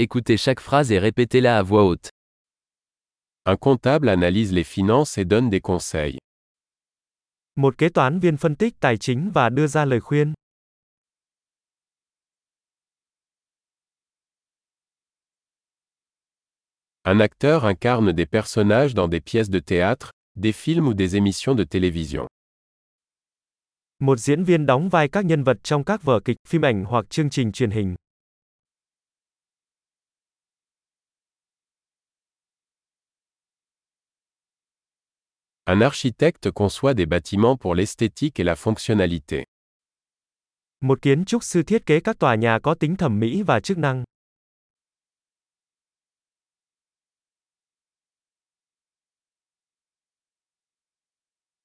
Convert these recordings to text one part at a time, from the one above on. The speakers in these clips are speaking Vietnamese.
Écoutez chaque phrase et répétez-la à voix haute. Un comptable analyse les finances et donne des conseils. Một kế toán viên phân tích tài chính và đưa ra lời khuyên. Un acteur incarne des personnages dans des pièces de théâtre, des films ou des émissions de télévision. Một diễn viên đóng vai các nhân vật trong các vở kịch, phim ảnh hoặc chương trình truyền hình. Un architecte conçoit des bâtiments pour l'esthétique et la fonctionnalité. Một kiến trúc sư thiết kế các tòa nhà có tính thẩm mỹ và chức năng.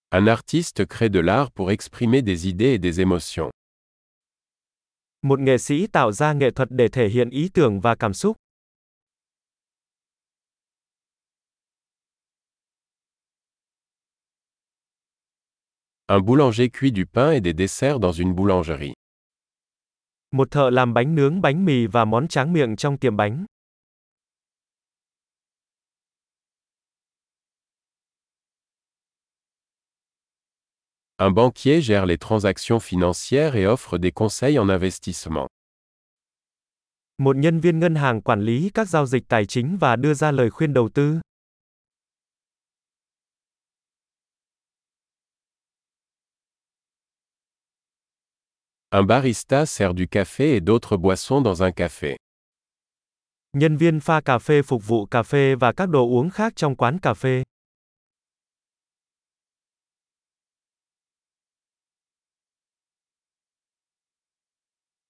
Un artiste crée de l'art pour exprimer des idées et des émotions. Một nghệ sĩ tạo ra nghệ thuật để thể hiện ý tưởng và cảm xúc. Un boulanger cuit du pain et des desserts dans une boulangerie. Một thợ làm bánh nướng bánh mì và món tráng miệng trong tiệm bánh. Un banquier gère les transactions financières et offre des conseils en investissement. Một nhân viên ngân hàng quản lý các giao dịch tài chính và đưa ra lời khuyên đầu tư. Un barista sert du café et d'autres boissons dans un café. Nhân viên pha cà phê phục vụ cà phê và các đồ uống khác trong quán cà phê.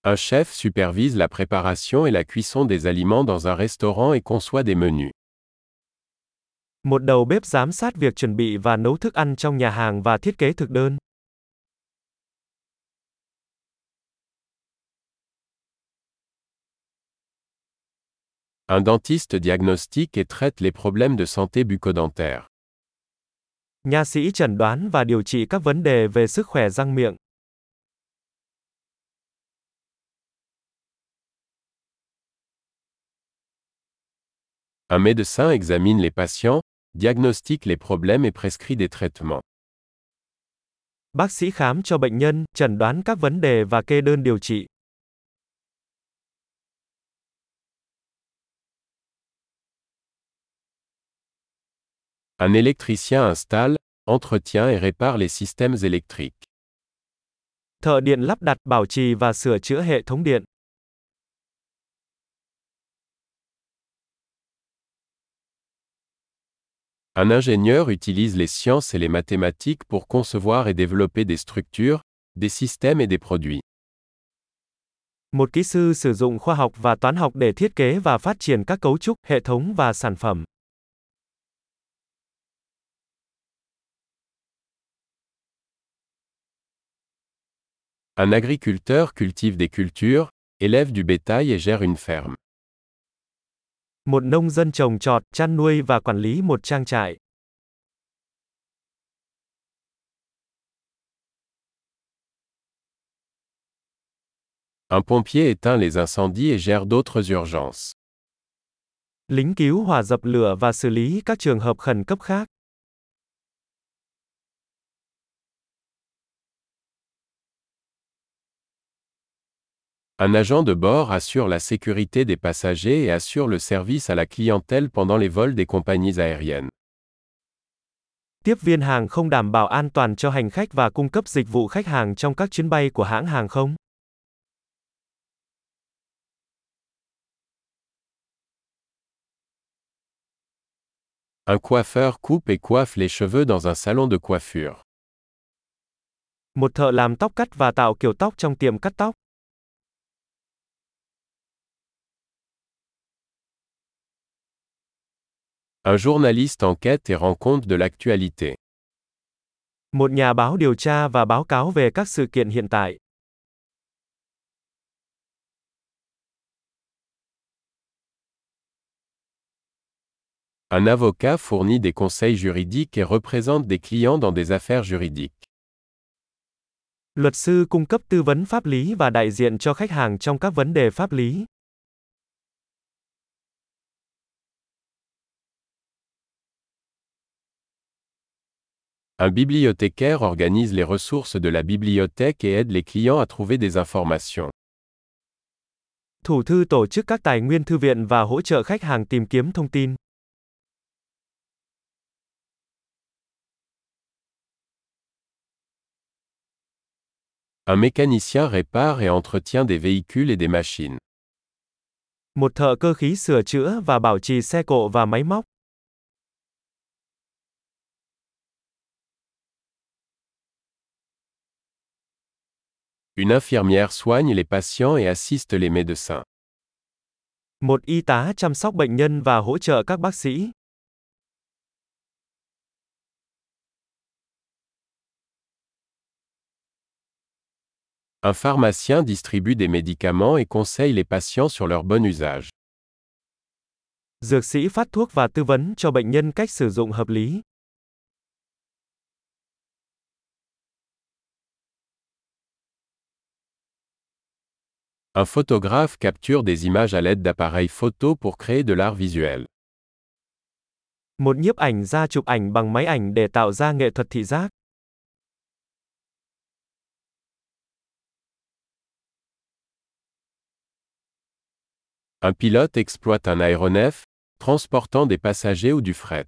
Un chef supervise la préparation et la cuisson des aliments dans un restaurant et conçoit des menus. Một đầu bếp giám sát việc chuẩn bị và nấu thức ăn trong nhà hàng và thiết kế thực đơn. Un dentiste diagnostique et traite les problèmes de santé bucco-dentaire. Nha sĩ chẩn đoán và điều trị các vấn đề về sức khỏe răng miệng. Un médecin examine les patients, diagnostique les problèmes et prescrit des traitements. Bác sĩ khám cho bệnh nhân, chẩn đoán các vấn đề và kê đơn điều trị. Un électricien installe, entretient et répare les systèmes électriques. Thợ điện lắp đặt, bảo trì và sửa chữa hệ thống điện. Un ingénieur utilise les sciences et les mathématiques pour concevoir et développer des structures, des systèmes et des produits. Một kỹ sư sử dụng khoa học và toán học để thiết kế và phát triển các cấu trúc, hệ thống và sản phẩm. Un agriculteur cultive des cultures, élève du bétail et gère une ferme. Một nông dân trồng trọt, chăn nuôi và quản lý một trang trại. Un pompier éteint les incendies et gère d'autres urgences. Lính cứu hỏa dập lửa và xử lý các trường hợp khẩn cấp khác. Un agent de bord assure la sécurité des passagers et assure le service à la clientèle pendant les vols des compagnies aériennes. Tiếp viên hàng không đảm bảo an toàn cho hành khách và cung cấp dịch vụ khách hàng trong các chuyến bay của hãng hàng không. Un coiffeur coupe et coiffe les cheveux dans un salon de coiffure. Một thợ làm tóc cắt và tạo kiểu tóc trong tiệm cắt tóc. Un journaliste enquête et rend compte de l'actualité. Một nhà báo điều tra và báo cáo về các sự kiện hiện tại. Un avocat fournit des conseils juridiques et représente des clients dans des affaires juridiques. Luật sư cung cấp tư vấn pháp lý và đại diện cho khách hàng trong các vấn đề pháp lý. Un bibliothécaire organise les ressources de la bibliothèque et aide les clients à trouver des informations. Thủ thư tổ chức các tài nguyên thư viện và hỗ trợ khách hàng tìm kiếm thông tin. Un mécanicien répare et entretient des véhicules et des machines. Một thợ cơ khí sửa chữa và bảo trì xe cộ và máy móc. Une infirmière soigne les patients et assiste les médecins. Một y tá chăm sóc bệnh nhân và hỗ trợ các bác sĩ. Un pharmacien distribue des médicaments et conseille les patients sur leur bon usage. Dược sĩ phát thuốc và tư vấn cho bệnh nhân cách sử dụng hợp lý. Un photographe capture des images à l'aide d'appareils photo pour créer de l'art visuel. Một nhiếp ảnh gia chụp ảnh bằng máy ảnh để tạo ra nghệ thuật thị giác. Un pilote exploite un aéronef, transportant des passagers ou du fret.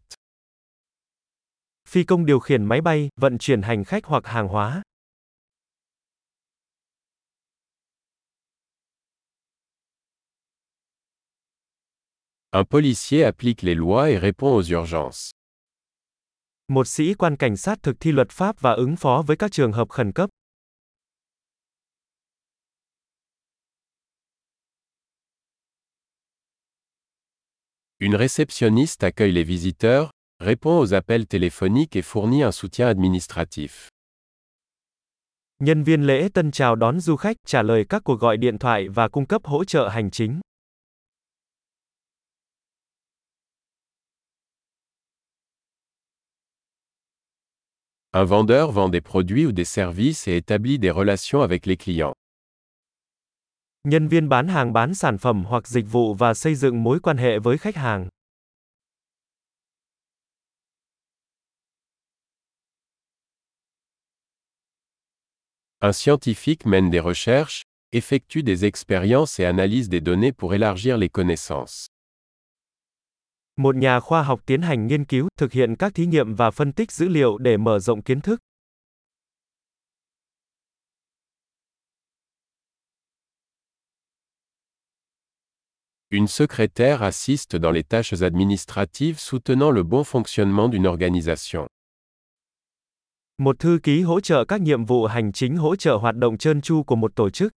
Phi công điều khiển máy bay, vận chuyển hành khách hoặc hàng hóa. Un policier applique les lois et répond aux urgences. Một sĩ quan cảnh sát thực thi luật pháp và ứng phó với các trường hợp khẩn cấp. Une réceptionniste accueille les visiteurs, répond aux appels téléphoniques et fournit un soutien administratif. Nhân viên lễ tân chào đón du khách, trả lời các cuộc gọi điện thoại và cung cấp hỗ trợ hành chính. Un vendeur vend des produits ou des services et établit des relations avec les clients. Nhân viên bán hàng bán sản phẩm hoặc dịch vụ và xây dựng mối quan hệ với khách hàng. Un scientifique mène des recherches, effectue des expériences et analyse des données pour élargir les connaissances. Một nhà khoa học tiến hành nghiên cứu, thực hiện các thí nghiệm và phân tích dữ liệu để mở rộng kiến thức. Une secrétaire assiste dans les tâches administratives soutenant le bon fonctionnement d'une organisation. Một thư ký hỗ trợ các nhiệm vụ hành chính hỗ trợ hoạt động trơn tru của một tổ chức.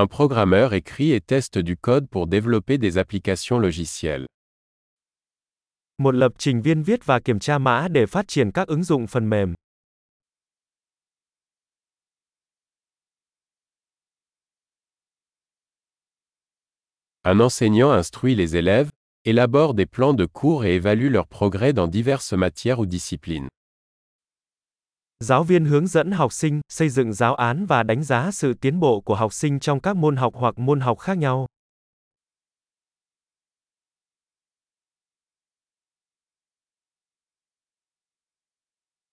Un programmeur écrit et teste du code pour développer des applications logicielles. Một lập trình viên viết và kiểm tra mã để phát triển các ứng dụng phần mềm. Un enseignant instruit les élèves, élabore des plans de cours et évalue leur progrès dans diverses matières ou disciplines. Giáo viên hướng dẫn học sinh, xây dựng giáo án và đánh giá sự tiến bộ của học sinh trong các môn học hoặc môn học khác nhau.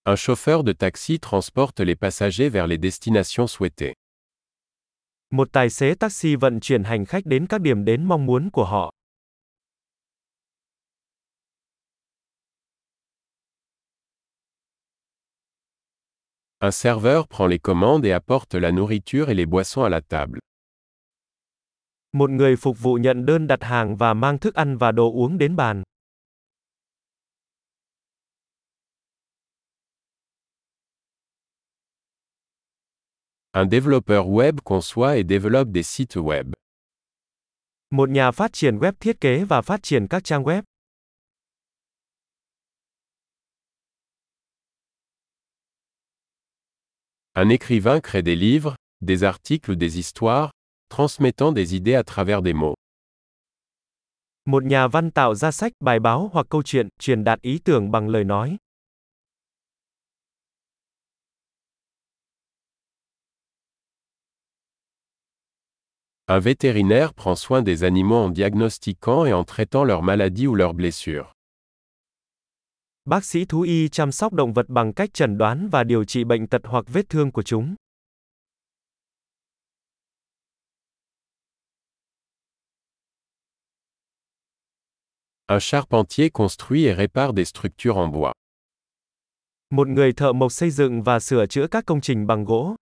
Un chauffeur de taxi transporte les passagers vers les destinations souhaitées. Một tài xế taxi vận chuyển hành khách đến các điểm đến mong muốn của họ. Un serveur prend les commandes et apporte la nourriture et les boissons à la table. Một người phục vụ nhận đơn đặt hàng và mang thức ăn và đồ uống đến bàn. Un développeur web conçoit et développe des sites web. Một nhà phát triển web thiết kế và phát triển các trang web. Un écrivain crée des livres, des articles ou des histoires, transmettant des idées à travers des mots. Một nhà văn tạo ra sách, bài báo hoặc câu chuyện, truyền đạt ý tưởng bằng lời nói. Un vétérinaire prend soin des animaux en diagnostiquant et en traitant leurs maladies ou leurs blessures. Bác sĩ thú y chăm sóc động vật bằng cách chẩn đoán và điều trị bệnh tật hoặc vết thương của chúng. Un charpentier construit et répare des structures en bois. Một người thợ mộc xây dựng và sửa chữa các công trình bằng gỗ.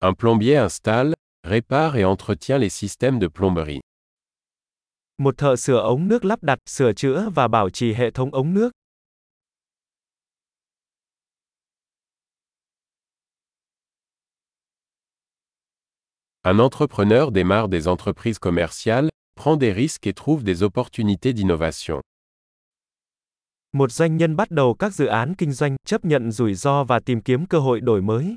Un plombier installe, répare et entretient les systèmes de plomberie. Một thợ sửa ống nước lắp đặt, sửa chữa và bảo trì hệ thống ống nước. Un entrepreneur démarre des entreprises commerciales, prend des risques et trouve des opportunités d'innovation. Một doanh nhân bắt đầu các dự án kinh doanh, chấp nhận rủi ro và tìm kiếm cơ hội đổi mới.